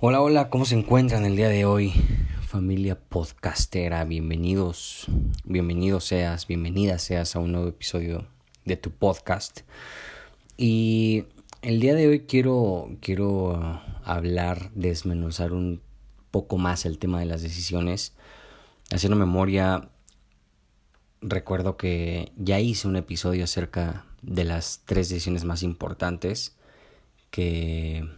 Hola, hola, ¿cómo se encuentran el día de hoy? Familia podcastera, bienvenidos, bienvenido seas, bienvenida seas a un nuevo episodio de tu podcast. Y el día de hoy quiero, quiero hablar, desmenuzar un poco más el tema de las decisiones. Haciendo memoria, recuerdo que ya hice un episodio acerca de las tres decisiones más importantes que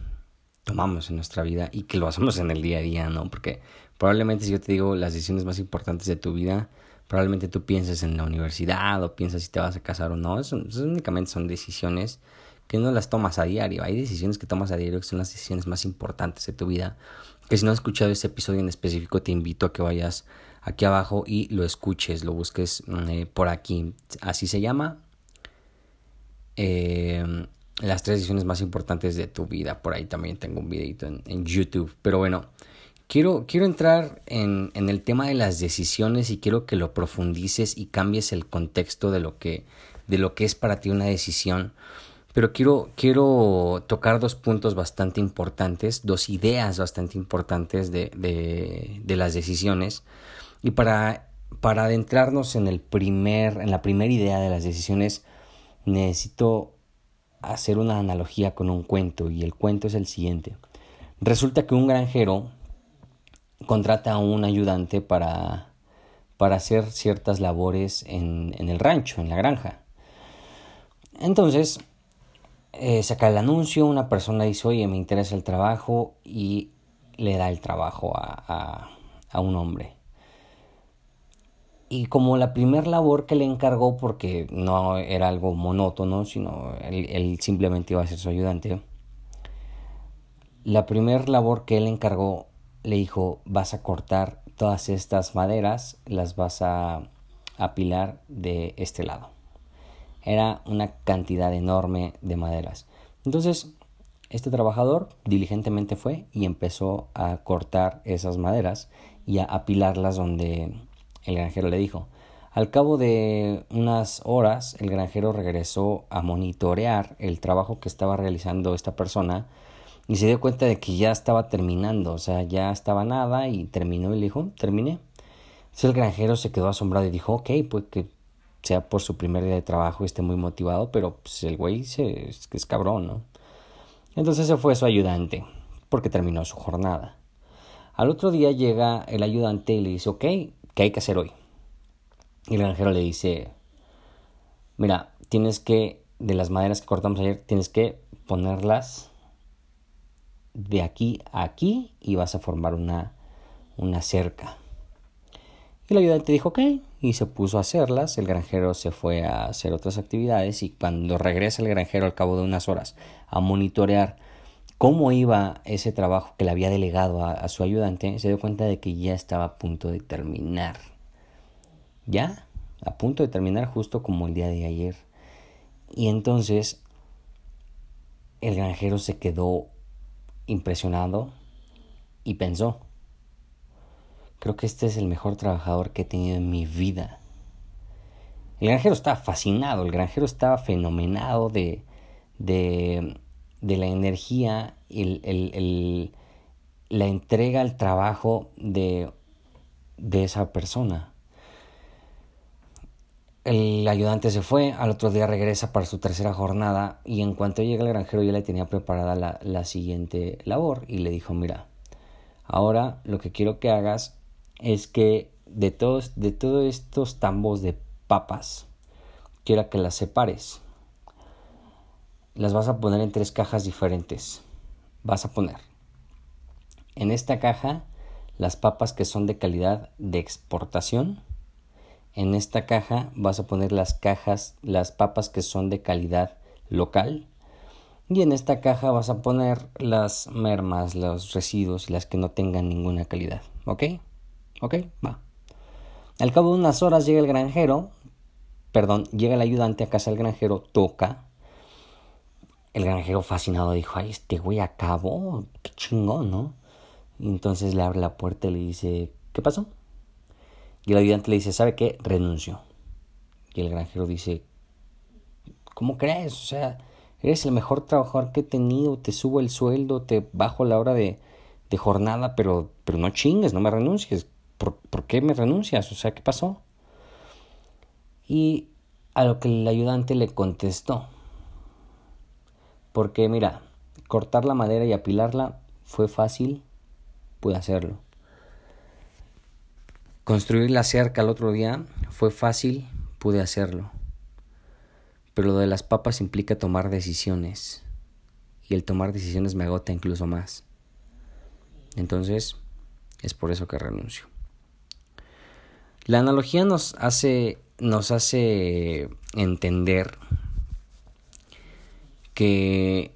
tomamos en nuestra vida y que lo hacemos en el día a día, ¿no? Porque probablemente si yo te digo las decisiones más importantes de tu vida, probablemente tú pienses en la universidad o piensas si te vas a casar o no. Eso, únicamente son decisiones que no las tomas a diario. Hay decisiones que tomas a diario que son las decisiones más importantes de tu vida. Que si no has escuchado ese episodio en específico, te invito a que vayas aquí abajo y lo escuches, lo busques eh, por aquí. Así se llama. Eh, las tres decisiones más importantes de tu vida. Por ahí también tengo un videito en, YouTube. Pero bueno, quiero, quiero entrar en, el tema de las decisiones y quiero que lo profundices y cambies el contexto de lo que, de lo que es para ti una decisión. Pero quiero, quiero tocar dos puntos bastante importantes, dos ideas bastante importantes de, de, de las decisiones. Y para, para adentrarnos en, el primer, en la primera idea de las decisiones, necesito hacer una analogía con un cuento y el cuento es el siguiente. Resulta que un granjero contrata a un ayudante para, para hacer ciertas labores en, en, el rancho, en la granja. Entonces, eh, saca el anuncio, una persona dice, oye, me interesa el trabajo y le da el trabajo a, a, a un hombre. Y como la primer labor que le encargó, porque no era algo monótono, sino él, simplemente iba a ser su ayudante, la primer labor que él encargó le dijo, vas a cortar todas estas maderas, las vas a apilar de este lado. Era una cantidad enorme de maderas. Entonces, este trabajador diligentemente fue y empezó a cortar esas maderas y a apilarlas donde el granjero le dijo. Al cabo de unas horas, el granjero regresó a monitorear el trabajo que estaba realizando esta persona y se dio cuenta de que ya estaba terminando, o sea, ya estaba nada y terminó y le dijo, terminé. Entonces el granjero se quedó asombrado y dijo, ok, pues que sea por su primer día de trabajo, esté muy motivado, pero pues el güey se, es, es cabrón, ¿no? Entonces se fue su ayudante, porque terminó su jornada. Al otro día llega el ayudante y le dice, ok, ¿qué hay que hacer hoy? Y el granjero le dice, mira, tienes que, de las maderas que cortamos ayer, tienes que ponerlas de aquí a aquí y vas a formar una, una cerca. Y el ayudante dijo, ok, y se puso a hacerlas. El granjero se fue a hacer otras actividades y cuando regresa el granjero al cabo de unas horas a monitorear cómo iba ese trabajo que le había delegado a, su ayudante, se dio cuenta de que ya estaba a punto de terminar. Ya, a punto de terminar justo como el día de ayer. Y entonces el granjero se quedó impresionado y pensó, creo que este es el mejor trabajador que he tenido en mi vida. El granjero estaba fascinado, el granjero estaba fenomenado de, de de la energía y el, la entrega al trabajo de, de esa persona. El ayudante se fue, al otro día regresa para su tercera jornada y en cuanto llega el granjero ya le tenía preparada la, la siguiente labor y le dijo, mira, ahora lo que quiero que hagas es que de todos, de todos estos tambos de papas, quiero que las separes las vas a poner en tres cajas diferentes. Vas a poner en esta caja las papas que son de calidad de exportación. En esta caja vas a poner las cajas, las papas que son de calidad local. Y en esta caja vas a poner las mermas, los residuos y las que no tengan ninguna calidad. ¿Ok? ¿Ok? Va. Al cabo de unas horas llega el granjero, perdón, llega el ayudante a casa del granjero, toca. El granjero fascinado dijo, ay, este güey acabó, qué chingón, ¿no? Y entonces le abre la puerta y le dice, ¿qué pasó? Y el ayudante le dice, ¿sabe qué? Renuncio. Y el granjero dice, ¿cómo crees? O sea, eres el mejor trabajador que he tenido, te subo el sueldo, te bajo la hora de, de jornada, pero, pero no chingues, no me renuncies. ¿por, qué me renuncias? O sea, ¿qué pasó? Y a lo que el ayudante le contestó, porque mira, cortar la madera y apilarla fue fácil, pude hacerlo. Construir la cerca el otro día fue fácil, pude hacerlo. Pero lo de las papas implica tomar decisiones. Y el tomar decisiones me agota incluso más. Entonces, es por eso que renuncio. La analogía nos hace, nos hace entender que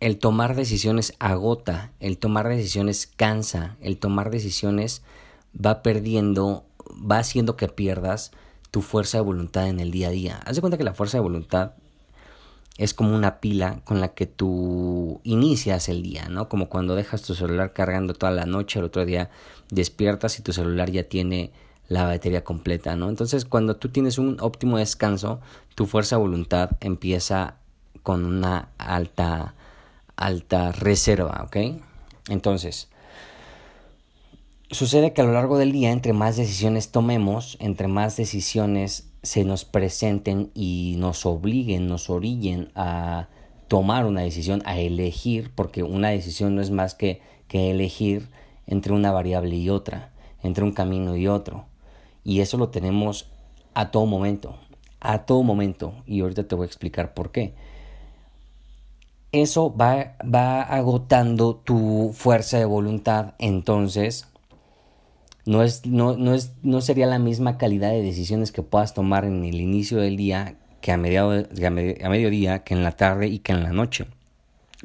el tomar decisiones agota, el tomar decisiones cansa, el tomar decisiones va perdiendo, va haciendo que pierdas tu fuerza de voluntad en el día a día. Haz de cuenta que la fuerza de voluntad es como una pila con la que tú inicias el día, ¿no? Como cuando dejas tu celular cargando toda la noche, el otro día despiertas y tu celular ya tiene la batería completa, ¿no? Entonces, cuando tú tienes un óptimo descanso, tu fuerza de voluntad empieza con una alta alta reserva, ¿ok? Entonces, sucede que a lo largo del día, entre más decisiones tomemos, entre más decisiones se nos presenten y nos obliguen, nos orillen a tomar una decisión, a elegir, porque una decisión no es más que, que elegir entre una variable y otra, entre un camino y otro. Y eso lo tenemos a todo momento, a todo momento. Y ahorita te voy a explicar por qué. Eso va, va agotando tu fuerza de voluntad. Entonces, no, es, no, no, es, no sería la misma calidad de decisiones que puedas tomar en el inicio del día que a, mediado, a, mediodía, que en la tarde y que en la noche.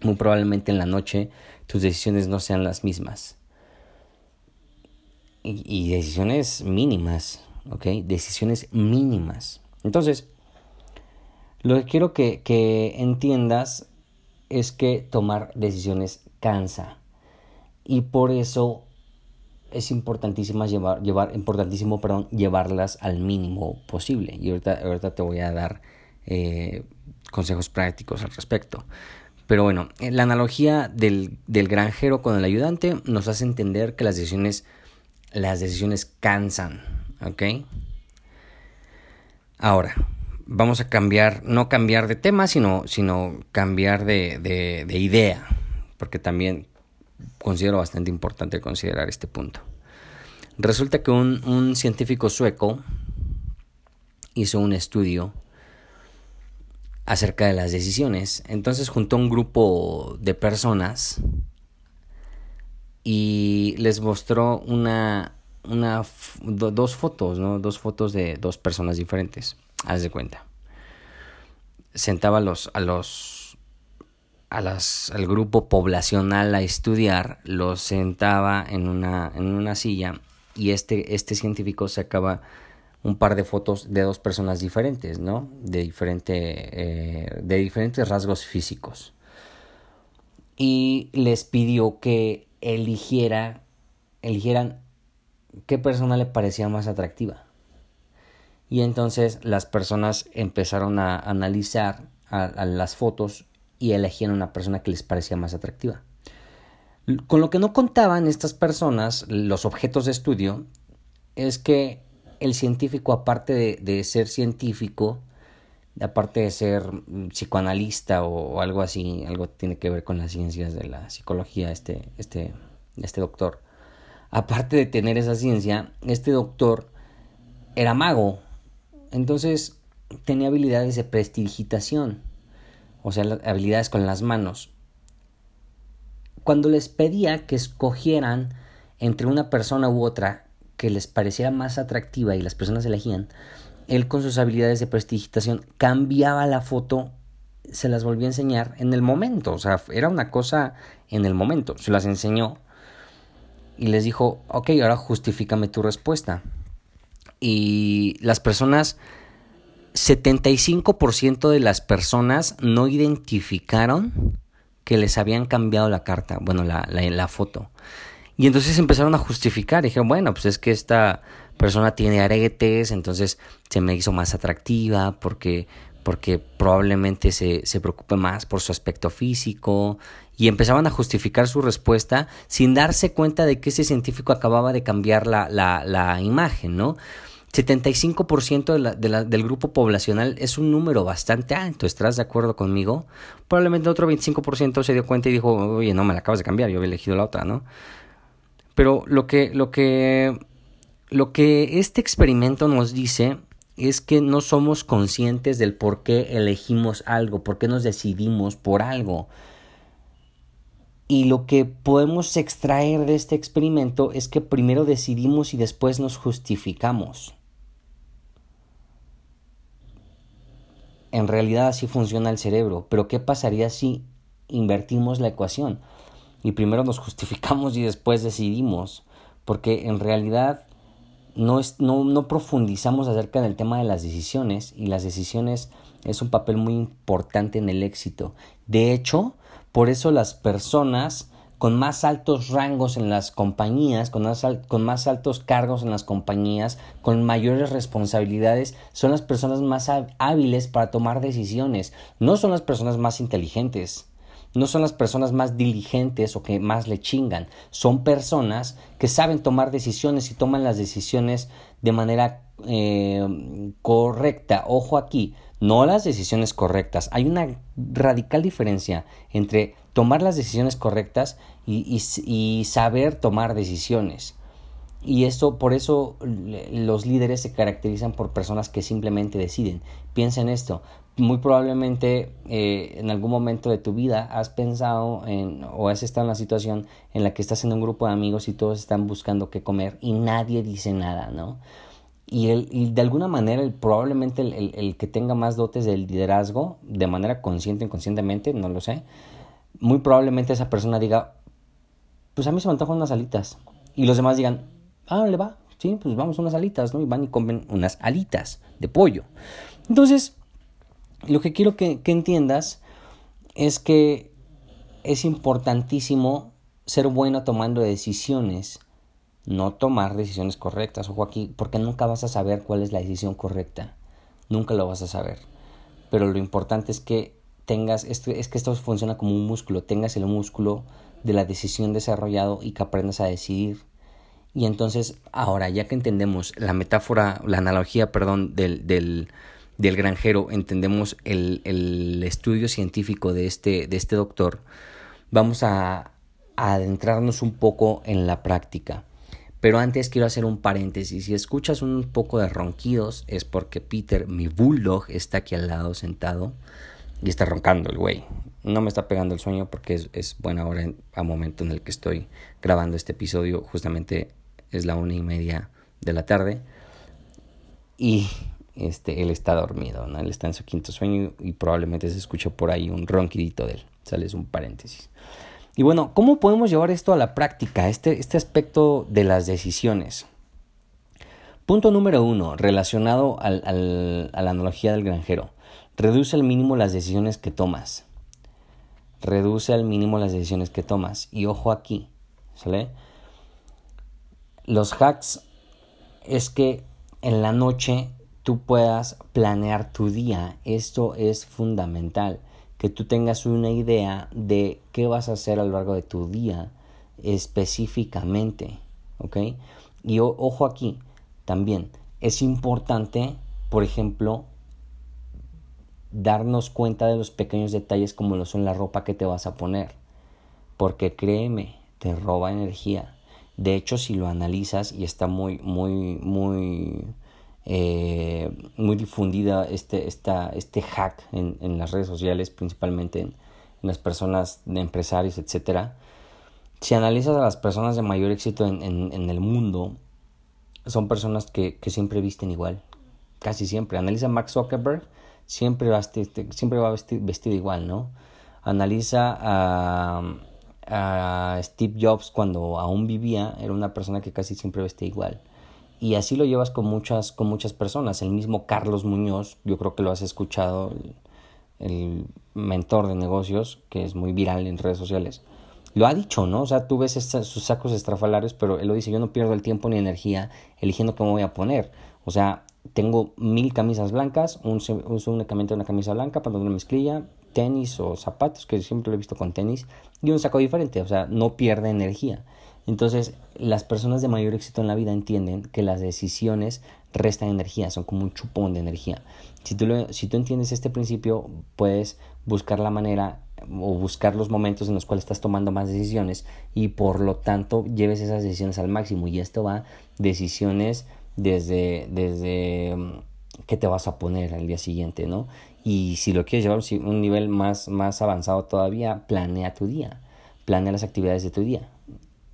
Muy probablemente en la noche tus decisiones no sean las mismas. Y, decisiones mínimas, ¿ok? Decisiones mínimas. Entonces, lo que quiero que, que entiendas es que tomar decisiones cansa. Y por eso es importantísimo llevar, llevar, importantísimo, perdón, llevarlas al mínimo posible. Y ahorita, ahorita te voy a dar eh, consejos prácticos al respecto. Pero bueno, eh, la analogía del, del, granjero con el ayudante nos hace entender que las decisiones, las decisiones cansan, ¿ok? Ahora, vamos a cambiar, no cambiar de tema, sino, sino cambiar de, de, de idea, porque también considero bastante importante considerar este punto. Resulta que un, científico sueco hizo un estudio acerca de las decisiones. Entonces juntó un grupo de personas y les mostró una, una dos fotos, ¿no? Dos fotos de dos personas diferentes. Haz de cuenta. Sentaba a los, a los a las, al grupo poblacional a estudiar, los sentaba en una, en una silla y este, este científico sacaba un par de fotos de dos personas diferentes, ¿no? De, diferente, eh, de diferentes rasgos físicos. Y les pidió que eligiera, eligieran qué persona le parecía más atractiva. Y entonces las personas empezaron a analizar a las fotos y elegían una persona que les parecía más atractiva. Con lo que no contaban estas personas, los objetos de estudio, es que el científico, aparte de, ser científico, aparte de ser psicoanalista o, algo así, algo tiene que ver con las ciencias de la psicología, este, este, este doctor, aparte de tener esa ciencia, este doctor era mago, entonces tenía habilidades de prestigitación o sea, habilidades con las manos. Cuando les pedía que escogieran entre una persona u otra que les pareciera más atractiva y las personas elegían, él con sus habilidades de prestigitación cambiaba la foto, se las volvió a enseñar en el momento, o sea, era una cosa en el momento, se las enseñó y les dijo, ok, ahora justifícame tu respuesta. Y las personas, 75% de las personas no identificaron que les habían cambiado la carta, bueno, la, la, foto. Y entonces empezaron a justificar. Dijeron, bueno, pues es que esta persona tiene aretes, entonces se me hizo más atractiva porque, porque probablemente se, se preocupe más por su aspecto físico. Y empezaban a justificar su respuesta sin darse cuenta de que ese científico acababa de cambiar la, la, imagen, ¿no? 75% de la, de la, del grupo poblacional es un número bastante alto, ¿estás de acuerdo conmigo? Probablemente otro 25% se dio cuenta y dijo, oye, no, me la acabas de cambiar, yo había elegido la otra, ¿no? Pero lo que, lo que, lo que este experimento nos dice es que no somos conscientes del por qué elegimos algo, por qué nos decidimos por algo. Y lo que podemos extraer de este experimento es que primero decidimos y después nos justificamos. En realidad así funciona el cerebro, pero ¿qué pasaría si invertimos la ecuación? y primero nos justificamos y después decidimos, porque en realidad no, es, no, no profundizamos acerca del tema de las decisiones y las decisiones es un papel muy importante en el éxito. De hecho, por eso las personas con más altos rangos en las compañías, con más, con más, altos cargos en las compañías, con mayores responsabilidades, son las personas más hábiles para tomar decisiones, no son las personas más inteligentes no son las personas más diligentes o que más le chingan, son personas que saben tomar decisiones y toman las decisiones de manera eh, correcta. Ojo aquí, no las decisiones correctas. Hay una radical diferencia entre tomar las decisiones correctas y, saber tomar decisiones. Y esto, por eso los líderes se caracterizan por personas que simplemente deciden. Piensa en esto muy probablemente eh, en algún momento de tu vida has pensado en o has estado en la situación en la que estás en un grupo de amigos y todos están buscando qué comer y nadie dice nada, ¿no? Y, el, y de alguna manera el, probablemente el, el, que tenga más dotes del liderazgo, de manera consciente o inconscientemente, no lo sé, muy probablemente esa persona diga, pues a mí se me antojan unas alitas. Y los demás digan, ah, le va, sí, pues vamos unas alitas, ¿no? Y van y comen unas alitas de pollo. Entonces, lo que quiero que, entiendas es que es importantísimo ser bueno tomando decisiones, no tomar decisiones correctas. Ojo aquí, porque nunca vas a saber cuál es la decisión correcta. Nunca lo vas a saber. Pero lo importante es que tengas, es que esto funciona como un músculo, tengas el músculo de la decisión desarrollado y que aprendas a decidir. Y entonces, ahora, ya que entendemos la metáfora, la analogía, perdón, del, del, del granjero entendemos el, el estudio científico de este, de este doctor, vamos a, adentrarnos un poco en la práctica. Pero antes quiero hacer un paréntesis. Si escuchas un poco de ronquidos es porque Peter, mi bulldog, está aquí al lado sentado y está roncando el güey. No me está pegando el sueño porque es, buena hora a momento en el que estoy grabando este episodio. Justamente es la una y media de la tarde. Y este, él está dormido, ¿no? Él está en su quinto sueño y probablemente se escuchó por ahí un ronquidito de él. Sale un paréntesis. Y bueno, ¿cómo podemos llevar esto a la práctica, este, este aspecto de las decisiones? Punto número uno, relacionado al, al, a la analogía del granjero. Reduce al mínimo las decisiones que tomas. Reduce al mínimo las decisiones que tomas. Y ojo aquí, ¿sale? Los hacks es que en la noche tú puedas planear tu día. Esto es fundamental, que tú tengas una idea de qué vas a hacer a lo largo de tu día específicamente, ¿ok? Y ojo aquí, también es importante, por ejemplo, darnos cuenta de los pequeños detalles como lo son la ropa que te vas a poner, porque créeme, te roba energía. De hecho, si lo analizas y está muy, muy, muy eh, muy difundida este, esta, este hack en, en, las redes sociales, principalmente en, las personas de empresarios, etcétera. si analizas a las personas de mayor éxito en, en, el mundo, son personas que, que, siempre visten igual, casi siempre. Analiza a Mark Zuckerberg, siempre va, siempre va vestido igual, ¿no? Analiza a, a Steve Jobs cuando aún vivía, era una persona que casi siempre vestía igual. Y así lo llevas con muchas, con muchas personas. El mismo Carlos Muñoz, yo creo que lo has escuchado, el, mentor de negocios, que es muy viral en redes sociales. Lo ha dicho, ¿no? O sea, tú ves sus sacos estrafalarios, pero él lo dice, yo no pierdo el tiempo ni energía eligiendo qué me voy a poner. O sea, tengo mil camisas blancas, uso únicamente una camisa blanca, pantalón de mezclilla, tenis o zapatos, que siempre lo he visto con tenis, y un saco diferente, o sea, no pierde energía. Entonces, las personas de mayor éxito en la vida entienden que las decisiones restan energía, son como un chupón de energía. Si tú, si tú entiendes este principio, puedes buscar la manera o buscar los momentos en los cuales estás tomando más decisiones y por lo tanto lleves esas decisiones al máximo. Y esto va decisiones desde, desde mm, qué te vas a poner al día siguiente, ¿no? Y si lo quieres llevar a un nivel más, más avanzado todavía, planea tu día, planea las actividades de tu día.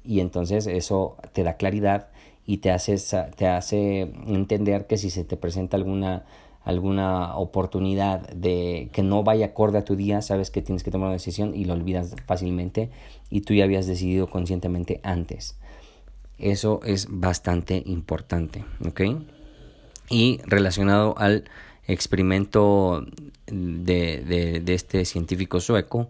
Y entonces eso te da claridad y te hace, te hace entender que si se te presenta alguna, alguna oportunidad de que no vaya acorde a tu día, sabes que tienes que tomar una decisión y lo olvidas fácilmente y tú ya habías decidido conscientemente antes. Eso es bastante importante, ¿ok? Y relacionado al experimento de, de, de este científico sueco,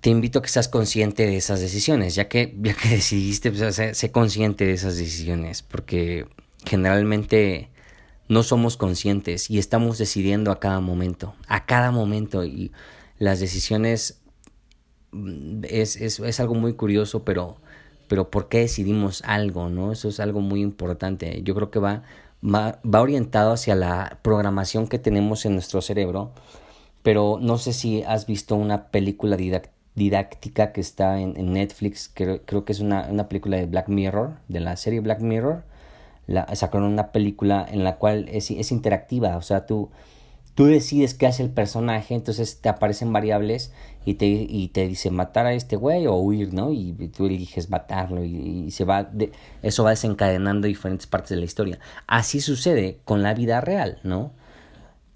te invito a que seas consciente de esas decisiones, ya que, ya que decidiste, pues, sé, consciente de esas decisiones, porque generalmente no somos conscientes y estamos decidiendo a cada momento, a cada momento, y las decisiones mm, es, es, es algo muy curioso, pero, pero ¿por qué decidimos algo? ¿no? Eso es algo muy importante. Yo creo que va, va, va orientado hacia la programación que tenemos en nuestro cerebro, pero no sé si has visto una película didáctica didáctica que está en, Netflix, creo, creo que es una, una, película de Black Mirror, de la serie Black Mirror. La, sacaron una película en la cual es, es interactiva, o sea, tú, tú decides qué hace el personaje, entonces te aparecen variables y te, y te dice matar a este güey o huir, ¿no? Y, tú eliges matarlo y, se va, de, eso va desencadenando diferentes partes de la historia. Así sucede con la vida real, ¿no?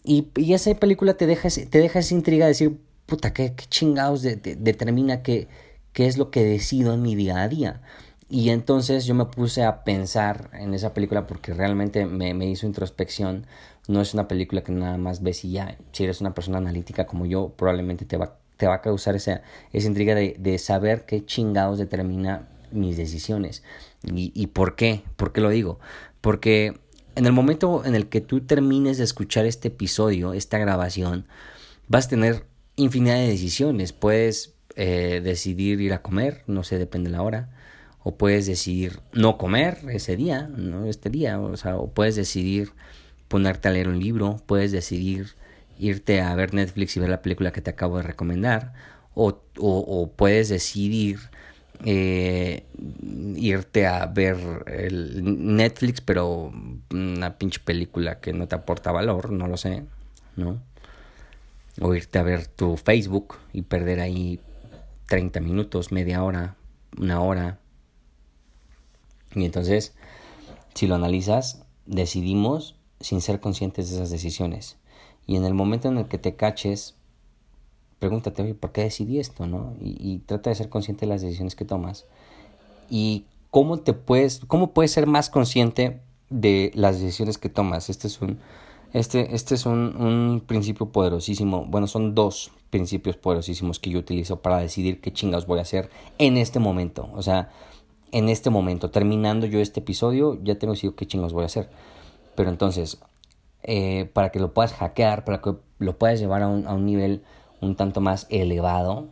Y, y esa película te deja, te deja esa intriga de decir, puta, ¿qué, chingados determina qué, qué es lo que decido en mi día a día? Y entonces yo me puse a pensar en esa película porque realmente me, me, hizo introspección. No es una película que nada más ves y ya. Si eres una persona analítica como yo, probablemente te va, te va a causar esa, esa intriga de, de saber qué chingados determina mis decisiones. ¿Y, ¿Y por qué? ¿Por qué lo digo? Porque en el momento en el que tú termines de escuchar este episodio, esta grabación, vas a tener infinidad de decisiones. Puedes eh, decidir ir a comer, no sé, depende de la hora. O puedes decidir no comer ese día, no este día. O sea, o puedes decidir ponerte a leer un libro. Puedes decidir irte a ver Netflix y ver la película que te acabo de recomendar. O, o, puedes decidir eh, irte a ver el Netflix, pero una pinche película que no te aporta valor, no lo sé, ¿no? O irte a ver tu Facebook y perder ahí 30 minutos, media hora, una hora. Y entonces, si lo analizas, decidimos sin ser conscientes de esas decisiones. Y en el momento en el que te caches, pregúntate, oye, ¿por qué decidí esto? ¿no? Y, trata de ser consciente de las decisiones que tomas. Y cómo te puedes, cómo puedes ser más consciente de las decisiones que tomas. Este es un, este, este es un, un, principio poderosísimo. Bueno, son dos principios poderosísimos que yo utilizo para decidir qué chingados voy a hacer en este momento. O sea, en este momento, terminando yo este episodio, ya tengo decidido qué chingados voy a hacer. Pero entonces, eh, para que lo puedas hackear, para que lo puedas llevar a un, a un nivel un tanto más elevado,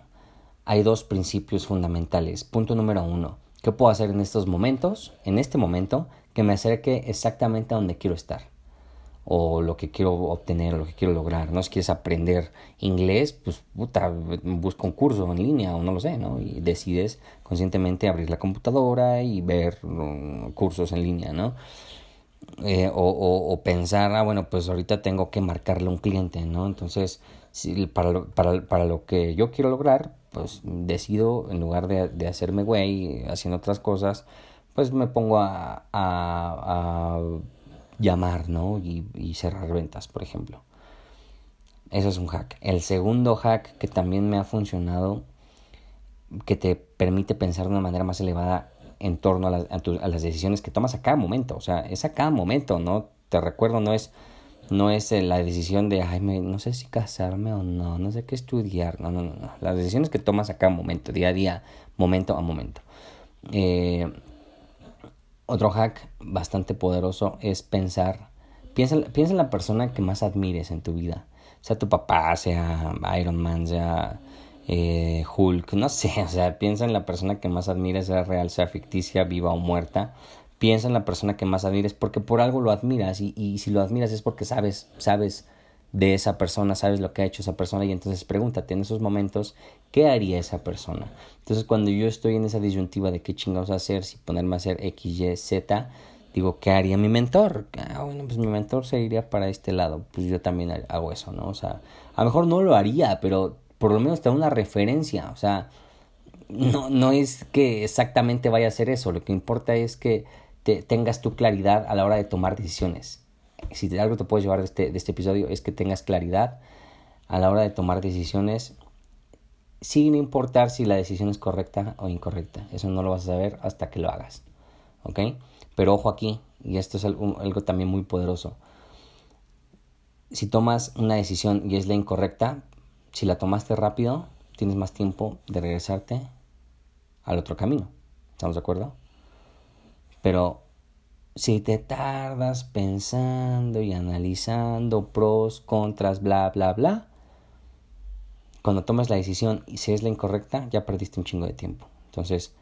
hay dos principios fundamentales. Punto número uno. ¿Qué puedo hacer en estos momentos, en este momento, que me acerque exactamente a donde quiero estar? O lo que quiero obtener o lo que quiero lograr, ¿no? Si quieres aprender inglés, pues puta, busca un curso en línea o no lo sé, ¿no? Y decides conscientemente abrir la computadora y ver mm, cursos en línea, ¿no? Eh, o, pensar, ah, bueno, pues ahorita tengo que marcarle un cliente, ¿no? Entonces, para, lo, para, para lo que yo quiero lograr, pues decido, en lugar de, de hacerme güey, haciendo otras cosas, pues me pongo a, a, llamar, ¿no? Y, y, cerrar ventas, por ejemplo. Eso es un hack. El segundo hack que también me ha funcionado, que te permite pensar de una manera más elevada en torno a, a, las decisiones que tomas a cada momento. O sea, es a cada momento, ¿no? Te recuerdo, no es, no es eh, la decisión de, ay, me, no sé si casarme o no, no sé qué estudiar. No, no, no, no. Las decisiones que tomas a cada momento, día a día, momento a momento. Eh, otro hack bastante poderoso es pensar, piensa, piensa en la persona que más admires en tu vida. Sea tu papá, sea Iron Man, sea eh, Hulk, no sé, o sea, piensa en la persona que más admires, sea real, sea ficticia, viva o muerta. Piensa en la persona que más admires porque por algo lo admiras y, y si lo admiras es porque sabes, sabes de esa persona, sabes lo que ha hecho esa persona y entonces pregúntate en esos momentos qué haría esa persona. Entonces cuando yo estoy en esa disyuntiva de qué chingados hacer, si ponerme a hacer X, Y, Z, digo, ¿qué haría mi mentor? Ah, bueno, pues mi mentor se iría para este lado, pues yo también hago eso, ¿no? O sea, a lo mejor no lo haría, pero por lo menos te da una referencia, o sea, no, no es que exactamente vaya a hacer eso, lo que importa es que te, tengas tu claridad a la hora de tomar decisiones. Si algo te puedes llevar de este, de este episodio es que tengas claridad a la hora de tomar decisiones sin importar si la decisión es correcta o incorrecta. Eso no lo vas a saber hasta que lo hagas. ¿Ok? Pero ojo aquí, y esto es algo, algo también muy poderoso. Si tomas una decisión y es la incorrecta, si la tomaste rápido, tienes más tiempo de regresarte al otro camino. ¿Estamos de acuerdo? Pero si te tardas pensando y analizando pros, contras, bla, bla, bla, cuando tomas la decisión y si es la incorrecta, ya perdiste un chingo de tiempo. Entonces,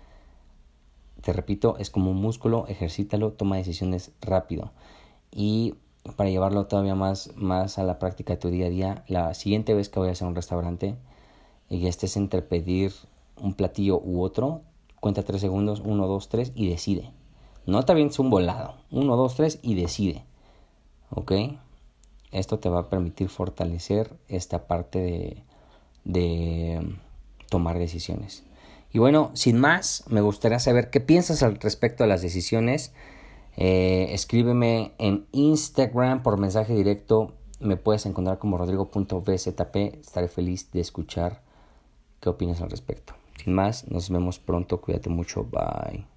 te repito, es como un músculo, ejercítalo, toma decisiones rápido. Y para llevarlo todavía más, más a la práctica de tu día a día, la siguiente vez que vayas a un restaurante y estés entre pedir un platillo u otro, cuenta tres segundos, uno, dos, tres y decide. No te avientes un volado, uno, dos, tres y decide. ¿Ok? Esto te va a permitir fortalecer esta parte de, de tomar decisiones. Y bueno, sin más, me gustaría saber qué piensas al respecto de las decisiones eh, escríbeme en Instagram por mensaje directo. Me puedes encontrar como rodrigo.bzp. Estaré feliz de escuchar qué opinas al respecto. Sin más, nos vemos pronto. Cuídate mucho. Bye.